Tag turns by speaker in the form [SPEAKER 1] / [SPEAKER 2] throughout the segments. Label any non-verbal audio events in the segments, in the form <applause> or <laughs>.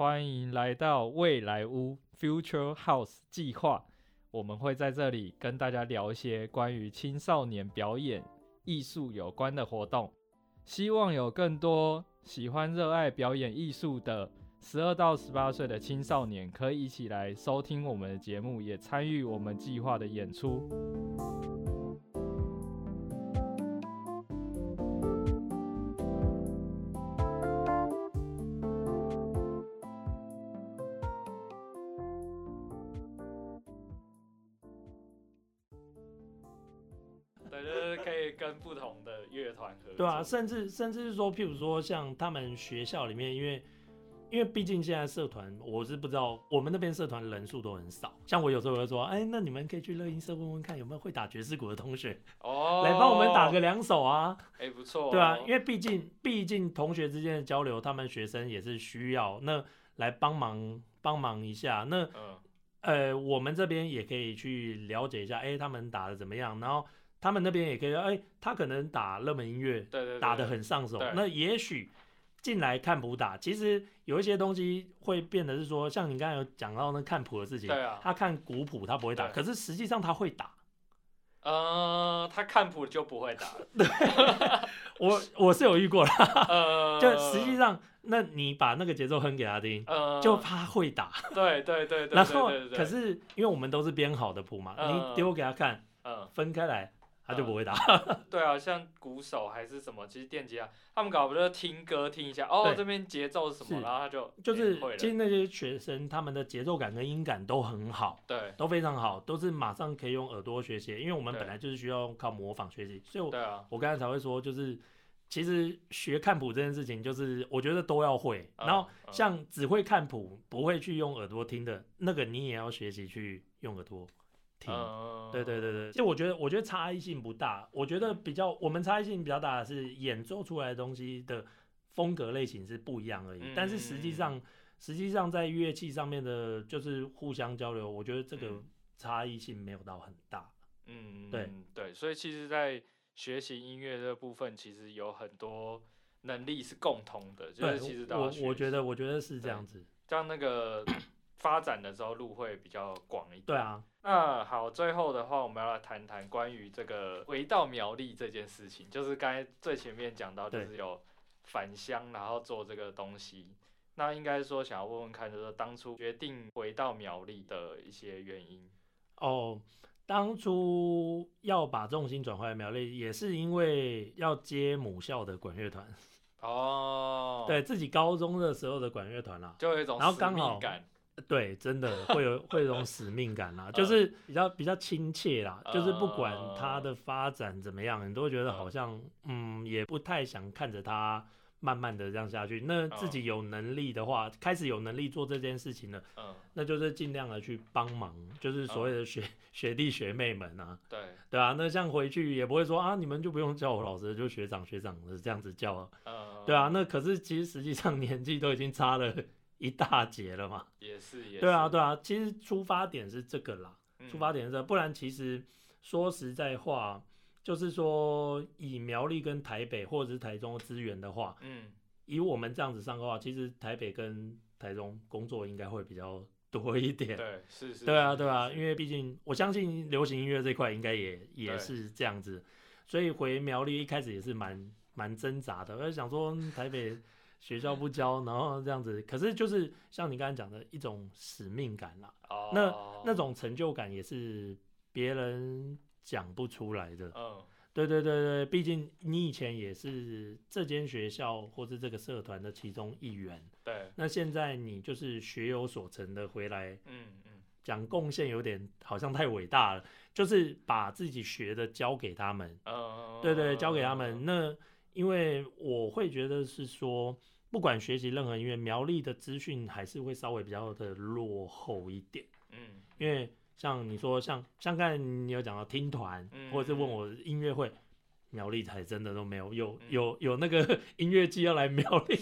[SPEAKER 1] 欢迎来到未来屋 Future House 计划。我们会在这里跟大家聊一些关于青少年表演艺术有关的活动，希望有更多喜欢热爱表演艺术的十二到十八岁的青少年可以一起来收听我们的节目，也参与我们计划的演出。对
[SPEAKER 2] 啊，甚至甚至是说，譬如说像他们学校里面，因为因为毕竟现在社团，我是不知道我们那边社团人数都很少。像我有时候会说，哎，那你们可以去乐音社问问看，有没有会打爵士鼓的同学，
[SPEAKER 1] 哦，
[SPEAKER 2] 来帮我们打个两手啊？
[SPEAKER 1] 哎、不错、
[SPEAKER 2] 对啊，因为毕竟毕竟同学之间的交流，他们学生也是需要那来帮忙帮忙一下。那
[SPEAKER 1] 嗯，
[SPEAKER 2] 呃，我们这边也可以去了解一下，哎，他们打的怎么样？然后他们那边也可以，哎，他可能打热门音乐，
[SPEAKER 1] 对对对，
[SPEAKER 2] 打得很上手。那也许进来看谱打，其实有一些东西会变得是说，像你刚才有讲到那看谱的事情，
[SPEAKER 1] 对啊。
[SPEAKER 2] 他看古谱他不会打，可是实际上他会打。
[SPEAKER 1] 呃，他看谱就不会打。<laughs> 了，
[SPEAKER 2] 我我是有遇过啦，
[SPEAKER 1] 呃，<laughs>
[SPEAKER 2] 就实际上，那你把那个节奏哼给他听，
[SPEAKER 1] 呃，
[SPEAKER 2] 就他会打。
[SPEAKER 1] 对对对对，<laughs>
[SPEAKER 2] 然后可是因为我们都是编好的谱嘛，
[SPEAKER 1] 嗯
[SPEAKER 2] 你丢给他看，
[SPEAKER 1] 嗯，
[SPEAKER 2] 分开来，他就不会打。<laughs>
[SPEAKER 1] 对啊，像鼓手还是什么，其实电吉他他们搞不就听歌听一下，哦，
[SPEAKER 2] 对
[SPEAKER 1] 这边节奏是什么，然后他就
[SPEAKER 2] 就是其实那些学生他们的节奏感跟音感都很好。
[SPEAKER 1] 对
[SPEAKER 2] 都非常好，都是马上可以用耳朵学习，因为我们本来就是需要靠模仿学习，所以我
[SPEAKER 1] 对啊，
[SPEAKER 2] 我刚才才会说，就是其实学看谱这件事情，就是我觉得都要会。
[SPEAKER 1] 嗯
[SPEAKER 2] 然后
[SPEAKER 1] 嗯
[SPEAKER 2] 像只会看谱不会去用耳朵听的那个，你也要学习去用耳朵听。
[SPEAKER 1] 嗯，
[SPEAKER 2] 对对对对，其实我觉得我觉得差异性不大，我觉得比较我们差异性比较大的是演奏出来的东西的风格类型是不一样而已，
[SPEAKER 1] 嗯
[SPEAKER 2] 但是实际上实际上在乐器上面的，就是互相交流，我觉得这个
[SPEAKER 1] 嗯。
[SPEAKER 2] 差异性没有到很大。
[SPEAKER 1] 嗯，
[SPEAKER 2] 对
[SPEAKER 1] 嗯对，所以其实，在学习音乐这部分，其实有很多能力是共通的，就
[SPEAKER 2] 对
[SPEAKER 1] 是其实，
[SPEAKER 2] 我我觉得我觉得是这
[SPEAKER 1] 对。
[SPEAKER 2] 样子。
[SPEAKER 1] 像那个发展的时候路会比较广一点。
[SPEAKER 2] 对啊，
[SPEAKER 1] 那好，最后的话，我们要来谈谈关于这个回到苗栗这件事情，就是刚才最前面讲到，就是有返乡，然后做这个东西。那应该说想要问问看，就是说当初决定回到苗栗的一些原因。
[SPEAKER 2] 哦，当初要把重心转回来苗栗，也是因为要接母校的管乐团，
[SPEAKER 1] 哦，，
[SPEAKER 2] 对自己高中的时候的管乐团啦。
[SPEAKER 1] 就有一种
[SPEAKER 2] 然后
[SPEAKER 1] 使
[SPEAKER 2] 刚好
[SPEAKER 1] 命感。
[SPEAKER 2] 对，真的 <laughs> 会有会有一种使命感啦，<laughs> 就
[SPEAKER 1] 嗯。
[SPEAKER 2] 是比较比较亲切啦，就是不管
[SPEAKER 1] 嗯。
[SPEAKER 2] 它的发展怎么样，你都会觉得好像嗯，也不太想看着他慢慢的这样下去。那自己有能力的话，开始有能力做这件事情了，
[SPEAKER 1] 嗯，
[SPEAKER 2] 那就是尽量的去帮忙，就是所谓的学学弟学妹们啊，
[SPEAKER 1] 对，
[SPEAKER 2] 对啊，那像回去也不会说啊，你们就不用叫我老师，就学长学长的这样子叫啊，
[SPEAKER 1] 嗯，
[SPEAKER 2] 对啊，那可是其实实际上 <laughs> 年纪都已经差了一大截了嘛。
[SPEAKER 1] 也是也是。
[SPEAKER 2] 对啊，对啊，其实出发点是这个啦，
[SPEAKER 1] 嗯
[SPEAKER 2] 出发点是这个，不然其实说实在话，就是说以苗栗跟台北或者是台中的资源的话，
[SPEAKER 1] 嗯，
[SPEAKER 2] 以我们这样子上的话，其实台北跟台中工作应该会比较多一点。
[SPEAKER 1] 对，是是。
[SPEAKER 2] 对啊，
[SPEAKER 1] 是
[SPEAKER 2] 对啊，因为毕竟我相信流行音乐这块应该也也是这样子，所以回苗栗一开始也是蛮蛮挣扎的，我在想说嗯台北学校不教，然后这样子，可是就是像你刚才讲的一种使命感啦，
[SPEAKER 1] 哦，
[SPEAKER 2] 那那种成就感也是别人讲不出来的。
[SPEAKER 1] 嗯。
[SPEAKER 2] 对对对对，毕竟你以前也是这间学校或是这个社团的其中一员，
[SPEAKER 1] 对，
[SPEAKER 2] 那现在你就是学有所成的回来
[SPEAKER 1] 嗯嗯。
[SPEAKER 2] 讲贡献有点好像太伟大了，就是把自己学的教给他们，
[SPEAKER 1] 嗯，
[SPEAKER 2] 对对，教给他们。那因为我会觉得是说，不管学习任何音乐，苗栗的资讯还是会稍微比较的落后一点，
[SPEAKER 1] 嗯
[SPEAKER 2] 因为像你说像像刚才你有讲到听团，
[SPEAKER 1] 嗯
[SPEAKER 2] 或者是问我音乐会。苗栗才真的都没有，有
[SPEAKER 1] 嗯
[SPEAKER 2] 有有那个 <laughs> 音乐季要来苗栗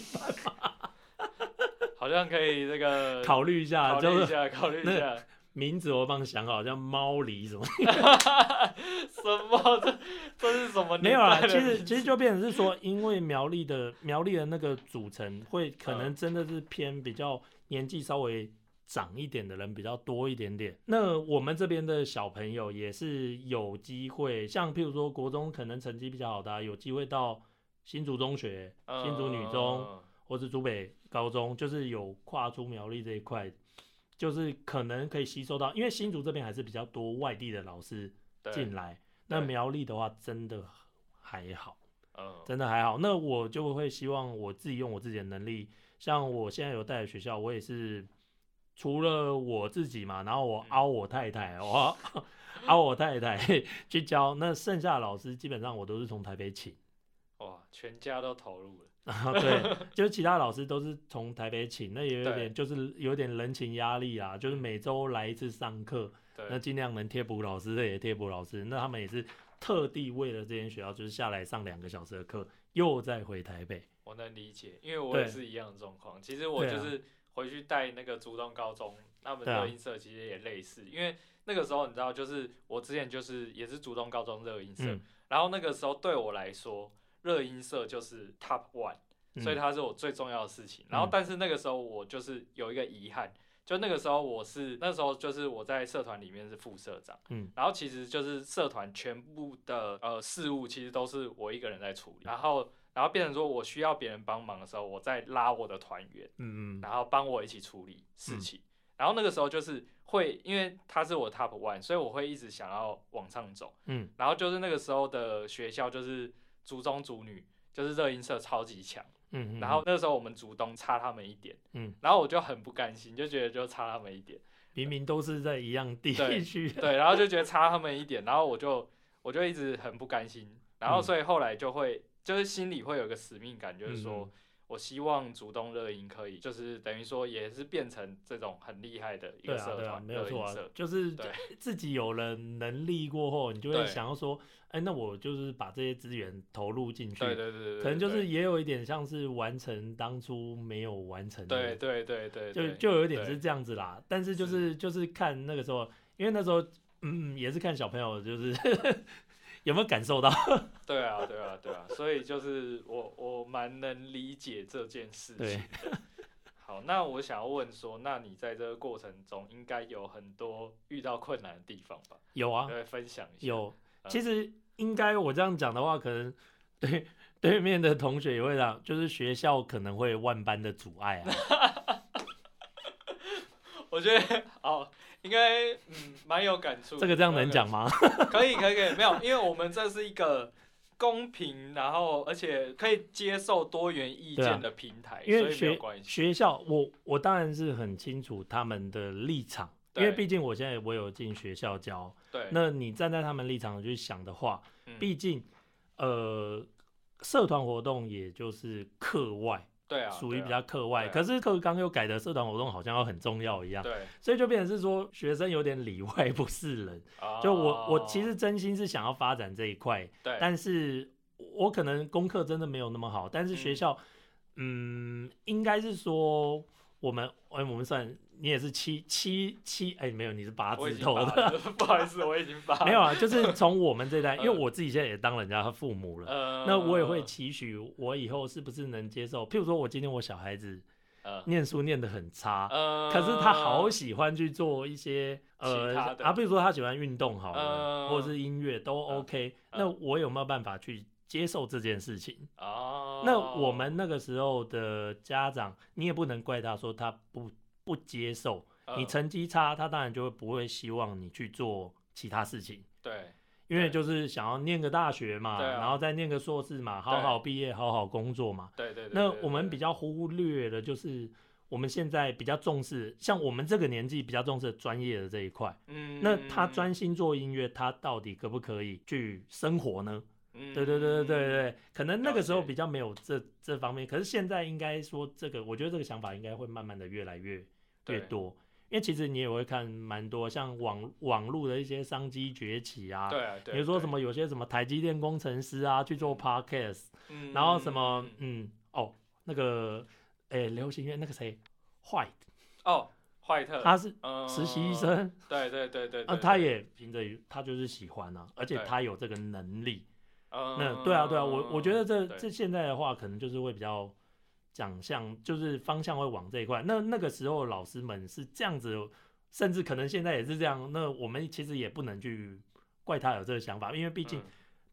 [SPEAKER 2] <laughs>
[SPEAKER 1] 好像可以这个
[SPEAKER 2] 考虑一下，就是
[SPEAKER 1] 考虑一下，考虑一下。
[SPEAKER 2] 名字我帮你想好，叫猫狸什么 <laughs>
[SPEAKER 1] 什么？这这是什么 <laughs>
[SPEAKER 2] 没有啦，其实其实就变成是说，因为苗栗的苗栗的那个组成会可
[SPEAKER 1] 嗯
[SPEAKER 2] 能真的是偏比较年纪稍微长一点的人比较多一点点。那我们这边的小朋友也是有机会，像譬如说国中可能成绩比较好的啊、有机会到新竹中学、新竹女中。
[SPEAKER 1] 嗯
[SPEAKER 2] 或是竹北高中，就是有跨出苗栗这一块，就是可能可以吸收到，因为新竹这边还是比较多外地的老师进来，那苗栗的话真的还好，
[SPEAKER 1] 嗯
[SPEAKER 2] 真的还好。那我就会希望我自己用我自己的能力，像我现在有带的学校，我也是除了我自己嘛，然后我
[SPEAKER 1] 嗯
[SPEAKER 2] 凹我太太，我 <laughs> 凹我太太去教，那剩下的老师基本上我都是从台北请。
[SPEAKER 1] 哇，全家都投入了。
[SPEAKER 2] 啊，对，就是其他老师都是从台北请，那也有
[SPEAKER 1] 对
[SPEAKER 2] 点就是有点人情压力啊，就是每周来一次上课，那
[SPEAKER 1] 对，
[SPEAKER 2] 尽量能贴补老师的也贴补老师，那他们也是特地为了这间学校，就是下来上两个小时的课，又再回台北。
[SPEAKER 1] 我能理解，因为我也是一样的状况。其实我就是回去带那个竹东高中，他们
[SPEAKER 2] 对啊
[SPEAKER 1] 热音色其实也类似，因为那个时候你知道，就是我之前就是也是竹东高中热音色，
[SPEAKER 2] 嗯，
[SPEAKER 1] 然后那个时候对我来说，热音社就是 top one。所以
[SPEAKER 2] 嗯
[SPEAKER 1] 它是我最重要的事情。然后，
[SPEAKER 2] 嗯
[SPEAKER 1] 但是那个时候我就是有一个遗憾，就那个时候我是那时候就是我在社团里面是副社长，
[SPEAKER 2] 嗯，
[SPEAKER 1] 然后其实就是社团全部的呃事务其实都是我一个人在处理，然后然后变成说我需要别人帮忙的时候，我在拉我的团员，
[SPEAKER 2] 嗯嗯
[SPEAKER 1] 然后帮我一起处理事情。然后那个时候就是会，因为他是我 top one，所以我会一直想要往上走。
[SPEAKER 2] 嗯
[SPEAKER 1] 然后就是那个时候的学校就是族中族女，就是热音社超级强。
[SPEAKER 2] 嗯嗯，
[SPEAKER 1] 然后那时候我们族东差他们一点，
[SPEAKER 2] 嗯，
[SPEAKER 1] 然后我就很不甘心，就觉得就差他们一点，
[SPEAKER 2] 明明都是在一样地区，
[SPEAKER 1] 对，然后就觉得差他们一点，然后我就我就一直很不甘心，然后
[SPEAKER 2] 嗯。
[SPEAKER 1] 所以后来就会就是心里会有一个使命感，就是说
[SPEAKER 2] 嗯
[SPEAKER 1] 我希望主动热音可以，就是等于说也是变成这种很厉害的一
[SPEAKER 2] 对啊对啊，
[SPEAKER 1] 个社团，
[SPEAKER 2] 没有错啊就是自己有了能力过后，你就会想要说，哎，那我就是把这些资源投入进去，
[SPEAKER 1] 对对对对对，
[SPEAKER 2] 可能就是也有一点像是完成当初没有完成的，
[SPEAKER 1] 对对对对，
[SPEAKER 2] 就
[SPEAKER 1] 对
[SPEAKER 2] 就有一点是这样子啦。但是就是就是看那个时候，因为那时候嗯也是看小朋友就是 <laughs> 有没有感受到，<laughs>
[SPEAKER 1] 对啊，对啊，对啊，所以就是我我蛮能理解这件事情的。好，那我想要问说，那你在这个过程中应该有很多遇到困难的地方吧？
[SPEAKER 2] 有啊
[SPEAKER 1] 分享一下。
[SPEAKER 2] 有。
[SPEAKER 1] 嗯
[SPEAKER 2] 其实应该我这样讲的话，可能对 <laughs> 对面的同学也会讲，就是学校可能会万般的阻碍啊。<laughs>
[SPEAKER 1] 我觉得好，应该嗯蛮有感触。
[SPEAKER 2] 这个这样能讲
[SPEAKER 1] 吗？可以，可以，可以，没有，因为我们这是一个公平，然后而且可以接受多元意见的平台，
[SPEAKER 2] 因为
[SPEAKER 1] 所以没有
[SPEAKER 2] 学
[SPEAKER 1] 关系。
[SPEAKER 2] 学校，我我当然是很清楚他们的立场，因为
[SPEAKER 1] 对
[SPEAKER 2] 毕竟我现在我有进学校教，
[SPEAKER 1] 对，
[SPEAKER 2] 那你站在他们立场去想的话，
[SPEAKER 1] 嗯
[SPEAKER 2] 毕竟呃社团活动也就是课外，
[SPEAKER 1] 对啊，
[SPEAKER 2] 属于比较课外，可是课纲又改的社团活动好像要很重要一样，
[SPEAKER 1] 对，
[SPEAKER 2] 所以就变成是说学生有点里外不是人。就我我其实真心是想要发展这一块，
[SPEAKER 1] 哦对，
[SPEAKER 2] 但是我可能功课真的没有那么好，但是学
[SPEAKER 1] 嗯。
[SPEAKER 2] 校，嗯，应该是说我们，哎，我们算你也是七七七，哎，没有，你是八字头的，<laughs>
[SPEAKER 1] 不好意思，我已经八
[SPEAKER 2] 没有啊，就是从我们这代，因为 <laughs>
[SPEAKER 1] 嗯。
[SPEAKER 2] 我自己现在也当人家的父母了，
[SPEAKER 1] 呃，
[SPEAKER 2] 那我也会期许我以后是不是能接受，譬如说我今天我小孩子
[SPEAKER 1] 呃
[SPEAKER 2] 念书念得很差，
[SPEAKER 1] 呃，
[SPEAKER 2] 可是他好喜欢去做一些呃
[SPEAKER 1] 其他的
[SPEAKER 2] 啊，比如说他喜欢运动好了，
[SPEAKER 1] 嗯
[SPEAKER 2] 或者是音乐都
[SPEAKER 1] 嗯
[SPEAKER 2] OK，、
[SPEAKER 1] 嗯
[SPEAKER 2] 那我有没有办法去接受这件事情？
[SPEAKER 1] 哦，
[SPEAKER 2] 那我们那个时候的家长，你也不能怪他说他不不接受，你
[SPEAKER 1] 嗯
[SPEAKER 2] 成绩差，他当然就会不会希望你去做其他事情。
[SPEAKER 1] 对
[SPEAKER 2] 因为就是想要念个大学嘛，
[SPEAKER 1] 啊
[SPEAKER 2] 然后再念个硕士嘛，好好毕业，好好工作嘛。
[SPEAKER 1] 对对对，
[SPEAKER 2] 那我们比较忽略的就是我们现在比较重视，像我们这个年纪比较重视专业的这一块。
[SPEAKER 1] 嗯，
[SPEAKER 2] 那他专心做音乐，他到底可不可以去生活呢？
[SPEAKER 1] 嗯
[SPEAKER 2] 对对对对对对，可能那个时候比较没有这这方面，可是现在应该说这个，我觉得这个想法应该会慢慢的越来越越多。因为其实你也会看蛮多像网网络的一些商机崛起啊，
[SPEAKER 1] 对啊，对
[SPEAKER 2] 比如说什
[SPEAKER 1] 对
[SPEAKER 2] 么有些什么台积电工程师啊去做 podcast，
[SPEAKER 1] 嗯
[SPEAKER 2] 然后什么
[SPEAKER 1] 嗯
[SPEAKER 2] 嗯哦那个诶流行乐那个谁坏，
[SPEAKER 1] 哦，怀特
[SPEAKER 2] 他是
[SPEAKER 1] 嗯
[SPEAKER 2] 实习医，生，
[SPEAKER 1] 对对对对，
[SPEAKER 2] 他也凭着他就是喜欢啊，而且他有这个能力。
[SPEAKER 1] 嗯。
[SPEAKER 2] 那对啊对啊，我我觉得这
[SPEAKER 1] 对。
[SPEAKER 2] 这现在的话，可能就是会比较想象，就是方向会往这一块。那那个时候老师们是这样子，甚至可能现在也是这样。那我们其实也不能去怪他有这个想法，因为毕竟
[SPEAKER 1] 嗯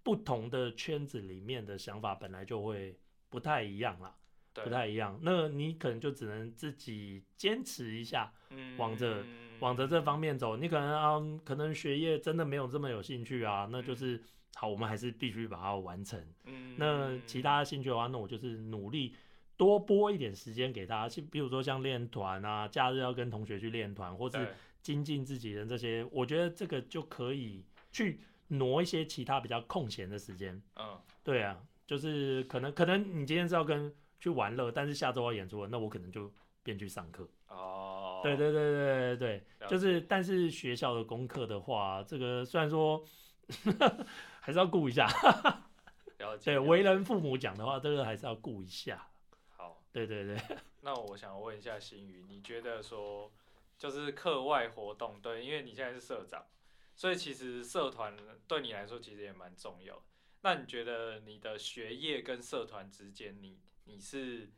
[SPEAKER 2] 不同的圈子里面的想法本来就会不太一样啦，不太一样。那你可能就只能自己坚持一下，
[SPEAKER 1] 嗯
[SPEAKER 2] 往着往着这方面走。你可能啊，可能学业真的没有这么有兴趣啊，那就是好，我们还是必须把它完成。
[SPEAKER 1] 嗯
[SPEAKER 2] 那其他兴趣的话，那我就是努力多拨一点时间给他，像比如说像练团啊，假日要跟同学去练团，或是精进自己的这些，我觉得这个就可以去挪一些其他比较空闲的时间。
[SPEAKER 1] 嗯
[SPEAKER 2] 对啊，就是可能可能你今天是要跟去玩乐，但是下周要演出了，那我可能就便去上课。
[SPEAKER 1] 哦，
[SPEAKER 2] 对对对对对对，就是但是学校的功课的话，这个虽然说 <laughs> 还是要顾一下。<laughs> 对为人父母讲的话，这个还是要顾一下。
[SPEAKER 1] 好，
[SPEAKER 2] 对对对，<laughs>
[SPEAKER 1] 那我想问一下新宇，你觉得说就是课外活动，对，因为你现在是社长，所以其实社团对你来说其实也蛮重要的。那你觉得你的学业跟社团之间，你你是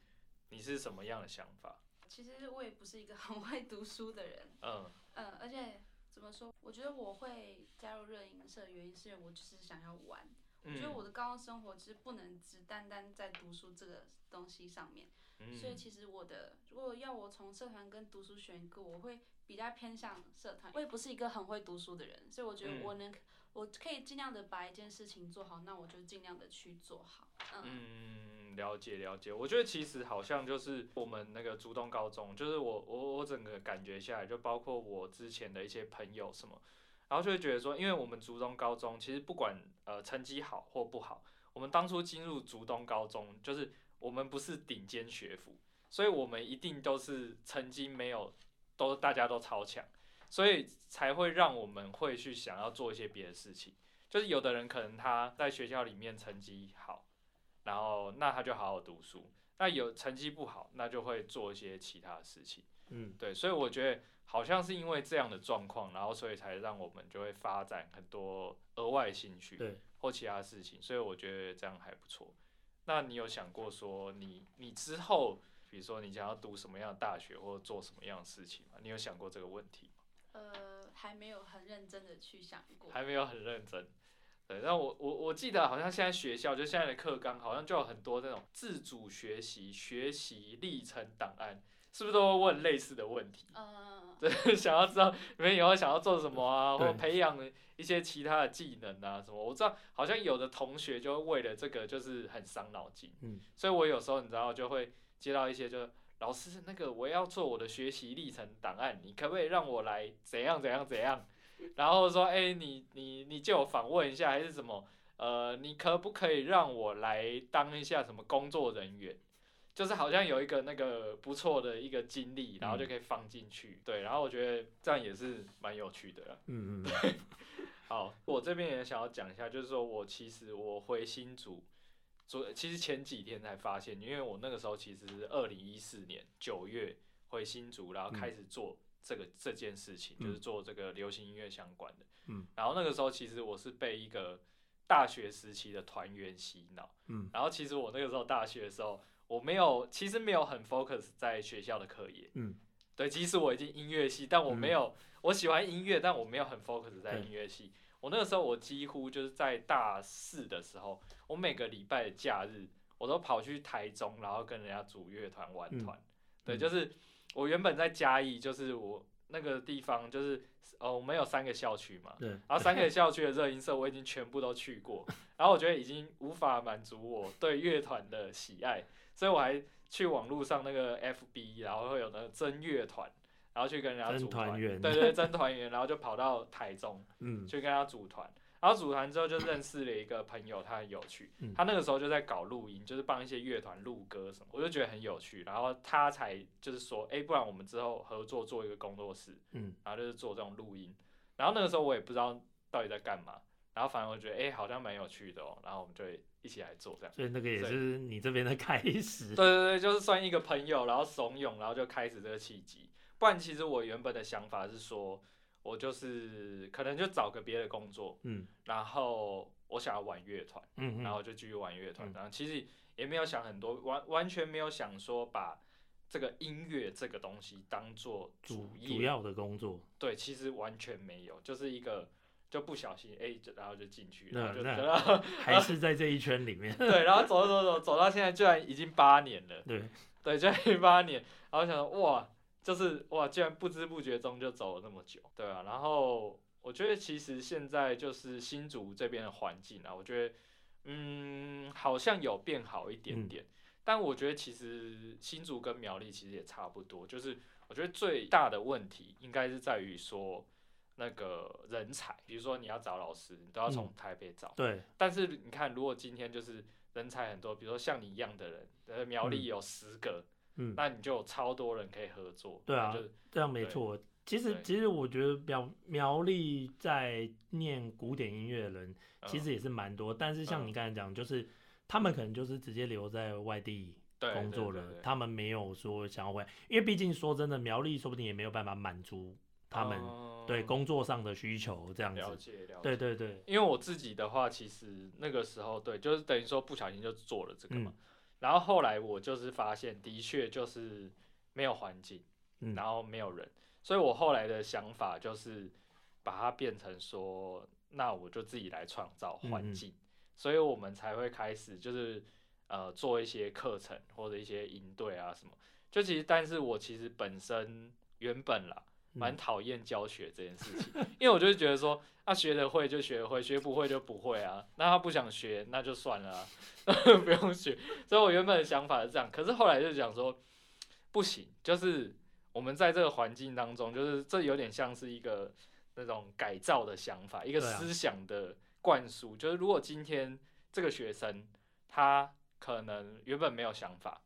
[SPEAKER 1] 你是什么样的想法？
[SPEAKER 3] 其实我也不是一个 <laughs> 很会读书的人，
[SPEAKER 1] 嗯
[SPEAKER 3] 嗯，而且怎么说？我觉得我会加入热音社，原因是因为我就是想要玩。我觉得我
[SPEAKER 1] 嗯
[SPEAKER 3] 的高中生活其实不能只单单在读书这个东西上面，所以
[SPEAKER 1] 嗯
[SPEAKER 3] 其实我的如果要我从社团跟读书选一个，我会比较偏向社团。我也不是一个很会读书的人，所以我觉
[SPEAKER 1] 嗯
[SPEAKER 3] 得我能，我可以尽量的把一件事情做好，那我就尽量的去做好。嗯，
[SPEAKER 1] 嗯，了解了解。我觉得其实好像就是我们那个竹东高中，就是我我我整个感觉下来，就包括我之前的一些朋友什么，然后就会觉得说，因为我们竹东高中其实不管呃成绩好或不好，我们当初进入竹东高中，就是我们不是顶尖学府，所以我们一定都是成绩没有都大家都超强，所以才会让我们会去想要做一些别的事情。就是有的人可能他在学校里面成绩好，然后那他就好好读书。那有成绩不好，那就会做一些其他的事情。
[SPEAKER 2] 嗯，
[SPEAKER 1] 对，所以我觉得好像是因为这样的状况，然后所以才让我们就会发展很多额外兴趣
[SPEAKER 2] 对，
[SPEAKER 1] 或其他事情。所以我觉得这样还不错。那你有想过说你你之后，比如说你想要读什么样的大学或者做什么样的事情吗？你有想过这个问题吗？
[SPEAKER 3] 呃，还没有很认真的去想过。
[SPEAKER 1] 还没有很认真。对，那我我我记得好像现在学校就现在的课纲好像就有很多那种自主学习、学习历程档案，是不是都会问类似的问题？
[SPEAKER 3] 嗯，
[SPEAKER 1] 对，<laughs> 想要知道你们以后想要做什么啊，或
[SPEAKER 2] 对
[SPEAKER 1] 培养一些其他的技能啊什么。我知道好像有的同学就为了这个就是很伤脑筋，
[SPEAKER 2] 嗯，
[SPEAKER 1] 所以我有时候你知道就会接到一些就老师那个我要做我的学习历程档案，你可不可以让我来怎样怎样怎样？<laughs> 然后说哎、你你你借我访问一下还是什么？呃，你可不可以让我来当一下什么工作人员？就是好像有一个那个不错的一个经历，然后就可以放进去。对，然后我觉得这样也是蛮有趣的啦。
[SPEAKER 2] 嗯嗯 <laughs>
[SPEAKER 1] 好，我这边也想要讲一下，就是说我其实我回新竹，昨其实前几天才发现，因为我那个时候其实是二零一四年九月回新竹，然后开始做这个、这件事情，
[SPEAKER 2] 嗯
[SPEAKER 1] 就是做这个流行音乐相关的。
[SPEAKER 2] 嗯，
[SPEAKER 1] 然后那个时候其实我是被一个大学时期的团员洗脑，
[SPEAKER 2] 嗯
[SPEAKER 1] 然后其实我那个时候大学的时候，我没有其实没有很 focus 在学校的课业，
[SPEAKER 2] 嗯，
[SPEAKER 1] 对，即使我已经音乐系，但我没有、我喜欢音乐，但我没有很 focus 在音乐系。我那个时候我几乎就是在大四的时候，我每个礼拜的假日我都跑去台中，然后跟人家组乐团玩
[SPEAKER 2] 嗯
[SPEAKER 1] 团。对，
[SPEAKER 2] 嗯。
[SPEAKER 1] 就是我原本在嘉义，就是我那个地方就是哦我们有三个校区嘛，
[SPEAKER 2] 对，
[SPEAKER 1] 然后三个校区的热音社我已经全部都去过，然后我觉得已经无法满足我对乐团的喜爱，所以我还去网络上那个 FB，然后会有那个真乐团，然后去跟人家组团
[SPEAKER 2] 团员
[SPEAKER 1] 对对，真团员，然后就跑到台中
[SPEAKER 2] 嗯
[SPEAKER 1] 去跟他组团。然后组团之后就认识了一个朋友，他很有趣。
[SPEAKER 2] 嗯
[SPEAKER 1] 他那个时候就在搞录音，就是帮一些乐团录歌什么，我就觉得很有趣。然后他才就是说，哎，不然我们之后合作做一个工作室，
[SPEAKER 2] 嗯
[SPEAKER 1] 然后就是做这种录音。然后那个时候我也不知道到底在干嘛，然后反正我觉得哎、诶好像蛮有趣的哦，然后我们就一起来做这样。
[SPEAKER 2] 所以那个也是你这边的开始。
[SPEAKER 1] 对对对，就是算一个朋友，然后怂恿，然后就开始这个契机。不然其实我原本的想法是说，我就是可能就找个别的工作，
[SPEAKER 2] 嗯
[SPEAKER 1] 然后我想要玩乐团，
[SPEAKER 2] 嗯嗯，
[SPEAKER 1] 然后就继续玩乐团。
[SPEAKER 2] 嗯
[SPEAKER 1] 然后其实也没有想很多，完完全没有想说把这个音乐这个东西当做
[SPEAKER 2] 主
[SPEAKER 1] 业。
[SPEAKER 2] 主要的工作，
[SPEAKER 1] 对，其实完全没有，就是一个就不小心哎、就然后就进去，
[SPEAKER 2] 那
[SPEAKER 1] 然后就
[SPEAKER 2] 那 <laughs>
[SPEAKER 1] 然后
[SPEAKER 2] 还是在这一圈里面。
[SPEAKER 1] 对，然后走走走走到现在，居然已经八年了。
[SPEAKER 2] 对，
[SPEAKER 1] 对，就一八年，然后想说哇，就是哇，竟然不知不觉中就走了那么久，对啊，然后我觉得其实现在就是新竹这边的环境啊，我觉得嗯好像有变好一点
[SPEAKER 2] 嗯。
[SPEAKER 1] 点，但我觉得其实新竹跟苗栗其实也差不多，就是我觉得最大的问题应该是在于说那个人才，比如说你要找老师，你都要从
[SPEAKER 2] 嗯
[SPEAKER 1] 台北找，
[SPEAKER 2] 对，
[SPEAKER 1] 但是你看，如果今天就是人才很多，比如说像你一样的人，呃，苗栗有十个，
[SPEAKER 2] 嗯，
[SPEAKER 1] 那你就有超多人可以合作。
[SPEAKER 2] 对啊这样没错。其实其实我觉得苗苗栗在念古典音乐的人其
[SPEAKER 1] 嗯
[SPEAKER 2] 实也是蛮多，但是像
[SPEAKER 1] 嗯
[SPEAKER 2] 你刚才讲，就是他们可能就是直接留在外地工作了，他们没有说想要回来，因为毕竟说真的，苗栗说不定也没有办法满足他们
[SPEAKER 1] 嗯
[SPEAKER 2] 对工作上的需求这样
[SPEAKER 1] 了
[SPEAKER 2] 子。
[SPEAKER 1] 解了解。
[SPEAKER 2] 对对对，
[SPEAKER 1] 因为我自己的话，其实那个时候对，就是等于说不小心就做了这个嘛。
[SPEAKER 2] 嗯
[SPEAKER 1] 然后后来我就是发现，的确就是没有环境，
[SPEAKER 2] 嗯
[SPEAKER 1] 然后没有人，所以我后来的想法就是把它变成说，那我就自己来创造环
[SPEAKER 2] 嗯嗯
[SPEAKER 1] 境，所以我们才会开始就是呃做一些课程或者一些营队啊什么。就其实，但是我其实本身原本啦，蛮
[SPEAKER 2] 嗯
[SPEAKER 1] 讨厌教学这件事情，因为我就是觉得说，啊、学得会就学得会，学不会就不会啊。那他不想学，那就算了、啊，<laughs> 不用学。所以我原本的想法是这样，可是后来就讲说，不行，就是我们在这个环境当中，就是这有点像是一个那种改造的想法，一个思想的灌输。就是如果今天这个学生他可能原本没有想法，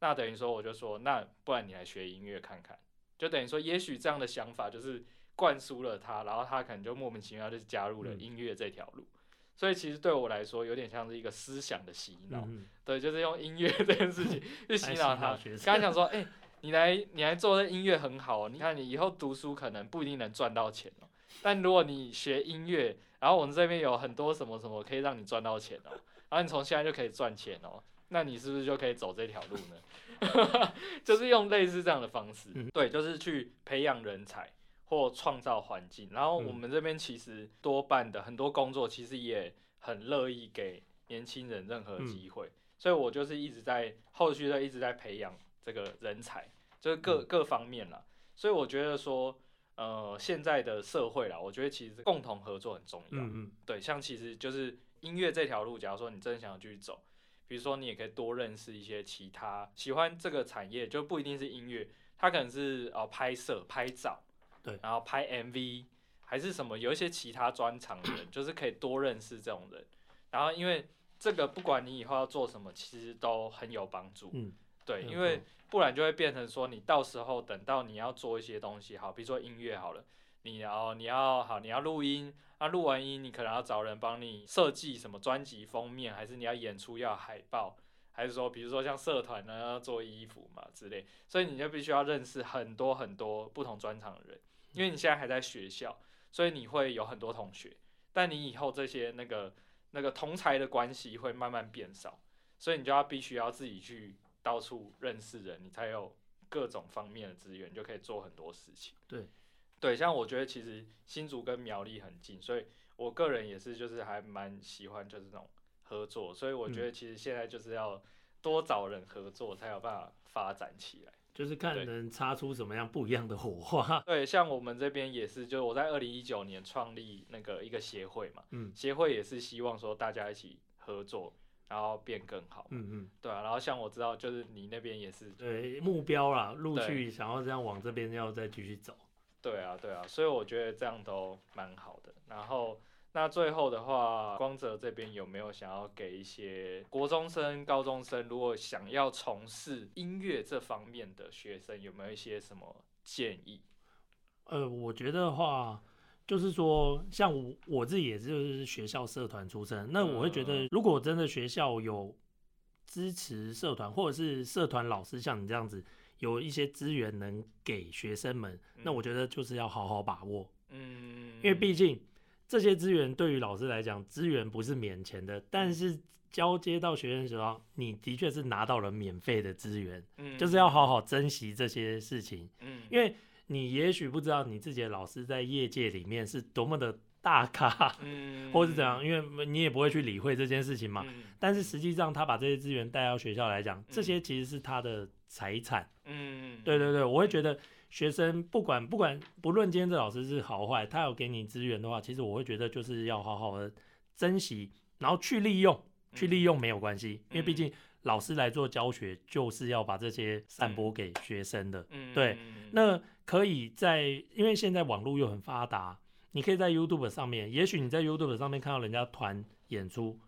[SPEAKER 1] 那等于说我就说，那不然你来学音乐看看。就等于说，也许这样的想法就是灌输了他，然后他可能就莫名其妙就加入了
[SPEAKER 2] 嗯
[SPEAKER 1] 音乐这条路。所以其实对我来说，有点像是一个思想的洗脑。对，就是用音乐 <laughs> 这件事情 <laughs> 去洗脑他。刚才讲说，<laughs> 哎、你来你来做这音乐很好哦，你看你以后读书可能不一定能赚到钱哦，但如果你学音乐，然后我们这边有很多什么什么可以让你赚到钱哦，然后你从现在就可以赚钱哦，那你是不是就可以走这条路呢？<laughs> 就是用类似这样的方式，
[SPEAKER 2] 嗯
[SPEAKER 1] 对，就是去培养人才或创造环境。然后我
[SPEAKER 2] 嗯
[SPEAKER 1] 们这边其实多半的很多工作，其实也很乐意给年轻人任何
[SPEAKER 2] 嗯
[SPEAKER 1] 机会。所以我就是一直在后续的一直在培养这个人才，就是各、
[SPEAKER 2] 嗯
[SPEAKER 1] 各方面啦。所以我觉得说，呃，现在的社会啦，我觉得其实共同合作很重要。
[SPEAKER 2] 嗯嗯
[SPEAKER 1] 对，像其实就是音乐这条路，假如说你真的想要继续走，比如说你也可以多认识一些其他喜欢这个产业，就不一定是音乐，它可能是哦拍摄、拍照，
[SPEAKER 2] 对
[SPEAKER 1] 然后拍 MV，还是什么，有一些其他专长的人，就是可以多认识这种人。然后因为这个不管你以后要做什么，其实都很有帮助。
[SPEAKER 2] 嗯，
[SPEAKER 1] 对，因为不然就会变成说，你到时候等到你要做一些东西，好，比如说音乐好了，你要你要好，你要录音，那录完音，你可能要找人帮你设计什么专辑封面，还是你要演出要海报，还是说比如说像社团呢要做衣服嘛之类，所以你就必须要认识很多很多不同专长的人，因为你现在还在学校，所以你会有很多同学，但你以后这些那个那个同才的关系会慢慢变少，所以你就要必须要自己去到处认识人，你才有各种方面的资源，就可以做很多事情。
[SPEAKER 2] 对，
[SPEAKER 1] 对，像我觉得其实新竹跟苗栗很近，所以我个人也是就是还蛮喜欢就是那种合作，所以我觉得其实现在就是要多找人合作，才有办法发展起来。
[SPEAKER 2] 就是看能擦出什么样不一样的火花。<laughs>
[SPEAKER 1] 对，像我们这边也是，就是我在二零一九年创立那个一个协会嘛，
[SPEAKER 2] 嗯
[SPEAKER 1] 协会也是希望说大家一起合作，然后变更好。
[SPEAKER 2] 嗯嗯，
[SPEAKER 1] 对啊，然后像我知道，就是你那边也是，
[SPEAKER 2] 对，目标啦，陆
[SPEAKER 1] 对
[SPEAKER 2] 续想要这样往这边要再继续走。
[SPEAKER 1] 对啊，对啊，所以我觉得这样都蛮好的。然后那最后的话，光泽这边有没有想要给一些国中生、高中生，如果想要从事音乐这方面的学生，有没有一些什么建议？
[SPEAKER 2] 呃，我觉得的话，就是说，像我我自己也就是学校社团出身，那我会觉得，如果真的学校有支持社团，或者是社团老师像你这样子，有一些资源能给学生们，那我觉得就是要好好把握，
[SPEAKER 1] 嗯，
[SPEAKER 2] 因为毕竟这些资源对于老师来讲，资源不是免钱的，但是交接到学生手上，你的确是拿到了免费的资源，
[SPEAKER 1] 嗯
[SPEAKER 2] 就是要好好珍惜这些事情，
[SPEAKER 1] 嗯。
[SPEAKER 2] 因为你也许不知道你自己的老师在业界里面是多么的大咖，
[SPEAKER 1] 嗯 <laughs>
[SPEAKER 2] 或是怎样，因为你也不会去理会这件事情嘛。
[SPEAKER 1] 嗯。
[SPEAKER 2] 但是实际上，他把这些资源带到学校来讲，这些其实是他的财产。
[SPEAKER 1] 嗯，
[SPEAKER 2] 对对对，我会觉得学生不管不管不论今天这老师是好坏，他有给你资源的话，其实我会觉得就是要好好的珍惜，然后去利用，去利用没有关系，因为毕竟老师来做教学就是要把这些散播给学生的。
[SPEAKER 1] 嗯
[SPEAKER 2] 对，那可以在，因为现在网络又很发达，你可以在 YouTube 上面，也许你在 YouTube 上面看到人家团演出，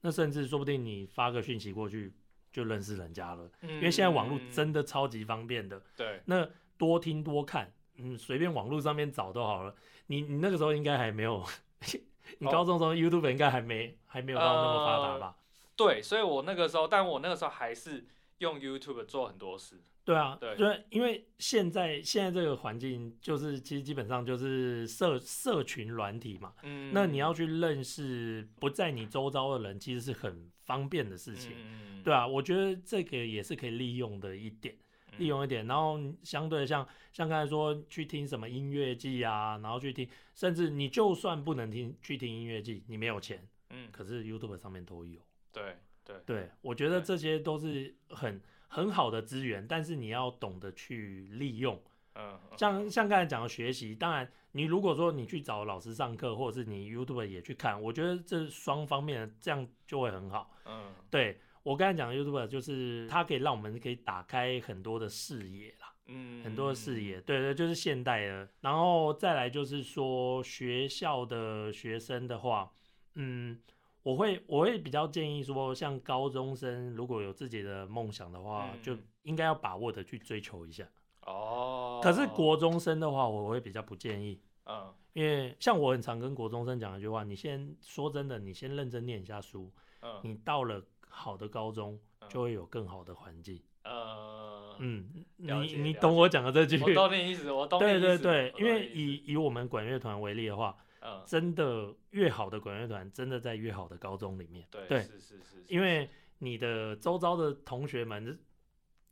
[SPEAKER 2] 那甚至说不定你发个讯息过去就认识人家了，
[SPEAKER 1] 因
[SPEAKER 2] 因为现在网络真的超级方便的。
[SPEAKER 1] 嗯对，
[SPEAKER 2] 那多听多看，嗯，随便网络上面找都好了。你你那个时候应该还没有，<laughs> 你
[SPEAKER 1] 哦
[SPEAKER 2] 高中的时候 YouTube 应该还没还没有到那么发达吧？
[SPEAKER 1] 对，所以我那个时候，但我那个时候还是用 YouTube 做很多事。
[SPEAKER 2] 对啊，
[SPEAKER 1] 对
[SPEAKER 2] 对，因为现在现在这个环境就是其实基本上就是社社群软体嘛，
[SPEAKER 1] 嗯
[SPEAKER 2] 那你要去认识不在你周遭的人，其实是很方便的事情。
[SPEAKER 1] 嗯
[SPEAKER 2] 对啊，我觉得这个也是可以利用的一点，利用一点。然后相对像像刚才说去听什么音乐季啊，然后去听，甚至你就算不能听去听音乐季，你没有钱，
[SPEAKER 1] 嗯，
[SPEAKER 2] 可是 YouTube 上面都有。
[SPEAKER 1] 对对
[SPEAKER 2] 对，我觉得
[SPEAKER 1] 对
[SPEAKER 2] 这些都是很很好的资源，但是你要懂得去利用。
[SPEAKER 1] 嗯，嗯
[SPEAKER 2] 像像刚才讲的学习，当然你如果说你去找老师上课，或者是你 YouTube 也去看，我觉得这双方面的这样就会很好。
[SPEAKER 1] 嗯
[SPEAKER 2] 对我刚才讲的 YouTube 就是它可以让我们可以打开很多的视野啦，
[SPEAKER 1] 嗯
[SPEAKER 2] 很多的视野。对对，就是现代的。然后再来就是说学校的学生的话，嗯。我会我会比较建议说，像高中生如果有自己的梦想的话，
[SPEAKER 1] 嗯
[SPEAKER 2] 就应该要把握的去追求一下。
[SPEAKER 1] 哦，
[SPEAKER 2] 可是国中生的话，我会比较不建议，
[SPEAKER 1] 嗯
[SPEAKER 2] 因为像我很常跟国中生讲一句话：你先说真的，你先认真念一下书，
[SPEAKER 1] 嗯
[SPEAKER 2] 你到了好的高中
[SPEAKER 1] 嗯
[SPEAKER 2] 就会有更好的环境。
[SPEAKER 1] 呃，
[SPEAKER 2] 嗯，你你懂我讲的这句？
[SPEAKER 1] 我懂你意思，我懂你
[SPEAKER 2] 对
[SPEAKER 1] 意思
[SPEAKER 2] 对对，因为以以我们管乐团为例的话，
[SPEAKER 1] 嗯。
[SPEAKER 2] 真的越好的管乐团，真的在越好的高中里面。
[SPEAKER 1] 对
[SPEAKER 2] 对。
[SPEAKER 1] 是是是，是
[SPEAKER 2] 因为你的周遭的同学们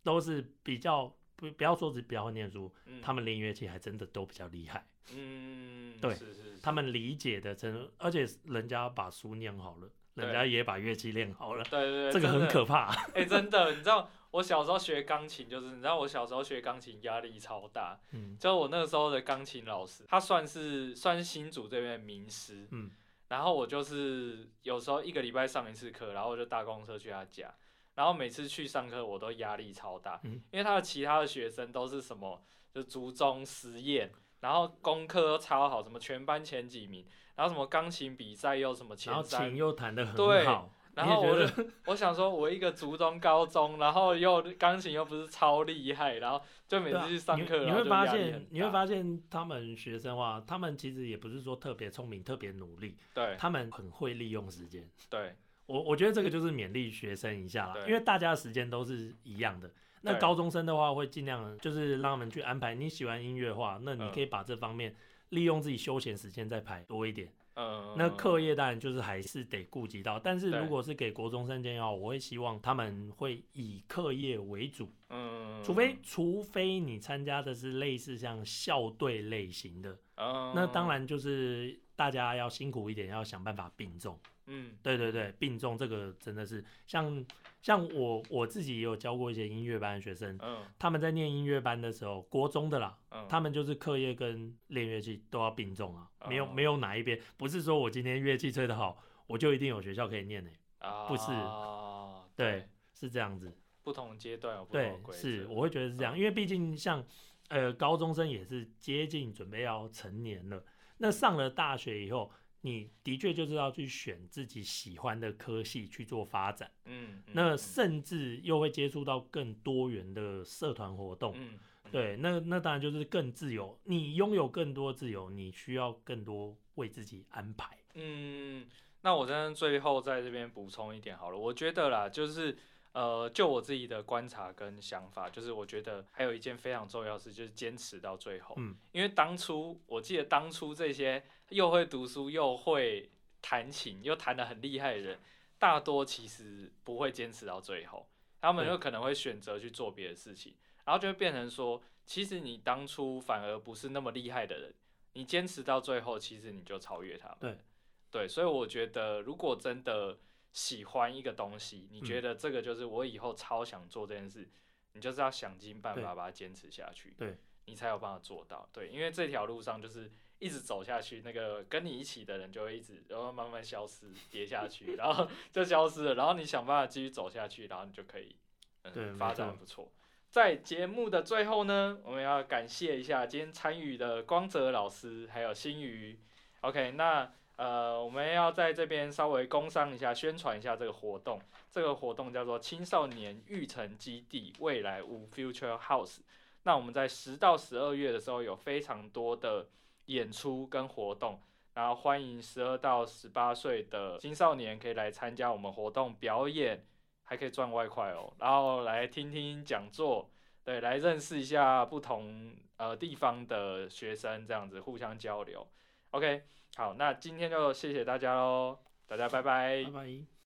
[SPEAKER 2] 都是比较不不要说只比较会念书，
[SPEAKER 1] 嗯。
[SPEAKER 2] 他们练乐器还真的都比较厉害。
[SPEAKER 1] 嗯
[SPEAKER 2] 对
[SPEAKER 1] 是是是。
[SPEAKER 2] 他们理解的真，而且人家把书念好了，人家也把乐器练好了，
[SPEAKER 1] 对对对，
[SPEAKER 2] 这个很可怕。
[SPEAKER 1] 哎、真的，你知道我小时候学钢琴，就是你知道我小时候学钢琴压力超大，
[SPEAKER 2] 嗯。
[SPEAKER 1] 就我那个时候的钢琴老师，他算是算是新竹这边的名师，
[SPEAKER 2] 嗯，
[SPEAKER 1] 然后我就是有时候一个礼拜上一次课，然后我就搭公车去他家，然后每次去上课我都压力超大，
[SPEAKER 2] 嗯。
[SPEAKER 1] 因为他的其他的学生都是什么就族中实验，然后功课都超好，什么全班前几名，然后什么钢琴比赛又什么
[SPEAKER 2] 然后
[SPEAKER 1] 前三
[SPEAKER 2] 琴，又弹得
[SPEAKER 1] 对
[SPEAKER 2] 很好，
[SPEAKER 1] 然后我就我想说，我一个族中高中，然后又钢琴又不是超厉害，然后就每次去上课，
[SPEAKER 2] 你会发现你会发现他们学生话，他们其实也不是说特别聪明、特别努力，
[SPEAKER 1] 对
[SPEAKER 2] 他们很会利用时间。
[SPEAKER 1] 对
[SPEAKER 2] 我我觉得这个就是勉励学生一下啦，因为大家的时间都是一样的。那高中生的话，会尽量就是让他们去安排。你喜欢音乐的话，那你
[SPEAKER 1] 嗯
[SPEAKER 2] 可以把这方面利用自己休闲时间再排多一点。
[SPEAKER 1] 嗯，
[SPEAKER 2] 那课业当然就是还是得顾及到，但是如果是给国中生建议的话，我会希望他们会以课业为主，
[SPEAKER 1] 嗯，
[SPEAKER 2] 除非除非你参加的是类似像校队类型的，
[SPEAKER 1] 嗯，
[SPEAKER 2] 那当然就是大家要辛苦一点，要想办法并重。
[SPEAKER 1] 嗯。
[SPEAKER 2] 对对对，并重这个真的是像像我我自己也有教过一些音乐班的学生，
[SPEAKER 1] 嗯。
[SPEAKER 2] 他们在念音乐班的时候，国中的啦，
[SPEAKER 1] 嗯，
[SPEAKER 2] 他们就是课业跟练乐器都要并重啊，没有
[SPEAKER 1] 哦
[SPEAKER 2] 没有哪一边，不是说我今天乐器吹得好，我就一定有学校可以念的、
[SPEAKER 1] 啊
[SPEAKER 2] 不是。对，是这样子。
[SPEAKER 1] 不同阶段有不同
[SPEAKER 2] 对
[SPEAKER 1] 的，规
[SPEAKER 2] 是我会觉得是这样，因为毕竟像呃高中生也是接近准备要成年了，那上了大学以后，你的确就是要去选自己喜欢的科系去做发展，
[SPEAKER 1] 嗯，嗯
[SPEAKER 2] 那
[SPEAKER 1] 嗯。
[SPEAKER 2] 甚至又会接触到更多元的社团活动，
[SPEAKER 1] 嗯
[SPEAKER 2] 对，那那当然就是更自由，你拥有更多自由，你需要更多为自己安排。
[SPEAKER 1] 嗯，那我真的最后在这边补充一点好了，我觉得啦，就是呃，就我自己的观察跟想法，就是我觉得还有一件非常重要的事，就是坚持到最后。
[SPEAKER 2] 嗯，
[SPEAKER 1] 因为当初我记得当初这些又会读书又会弹琴又弹得很厉害的人，大多其实不会坚持到最后，他们
[SPEAKER 2] 对
[SPEAKER 1] 有可能会选择去做别的事情，然后就会变成说，其实你当初反而不是那么厉害的人，你坚持到最后，其实你就超越他们。
[SPEAKER 2] 对，
[SPEAKER 1] 对，所以我觉得如果真的喜欢一个东西，你觉
[SPEAKER 2] 嗯
[SPEAKER 1] 得这个就是我以后超想做这件事，你就是要想尽办法把它坚持下去。
[SPEAKER 2] 对，
[SPEAKER 1] 你才有办法做到。对，因为这条路上就是一直走下去，那个跟你一起的人就会一直，然后慢慢消失，跌下去，然后 <laughs> 就消失了。然后你想办法继续走下去，然后你就可以，嗯，发展不错。在节目的最后呢，我们要感谢一下今天参与的光泽老师，还有新宇。OK，那呃，我们要在这边稍微工商一下，宣传一下这个活动。这个活动叫做青少年育成基地未来屋 Future House。那我们在十到十二月的时候有非常多的演出跟活动，然后欢迎十二到十八岁的青少年可以来参加我们活动表演，还可以赚外快哦，然后来听听讲座，对，来认识一下不同呃地方的学生，这样子互相交流。OK，好，那今天就谢谢大家喽，大家拜拜
[SPEAKER 2] 拜拜。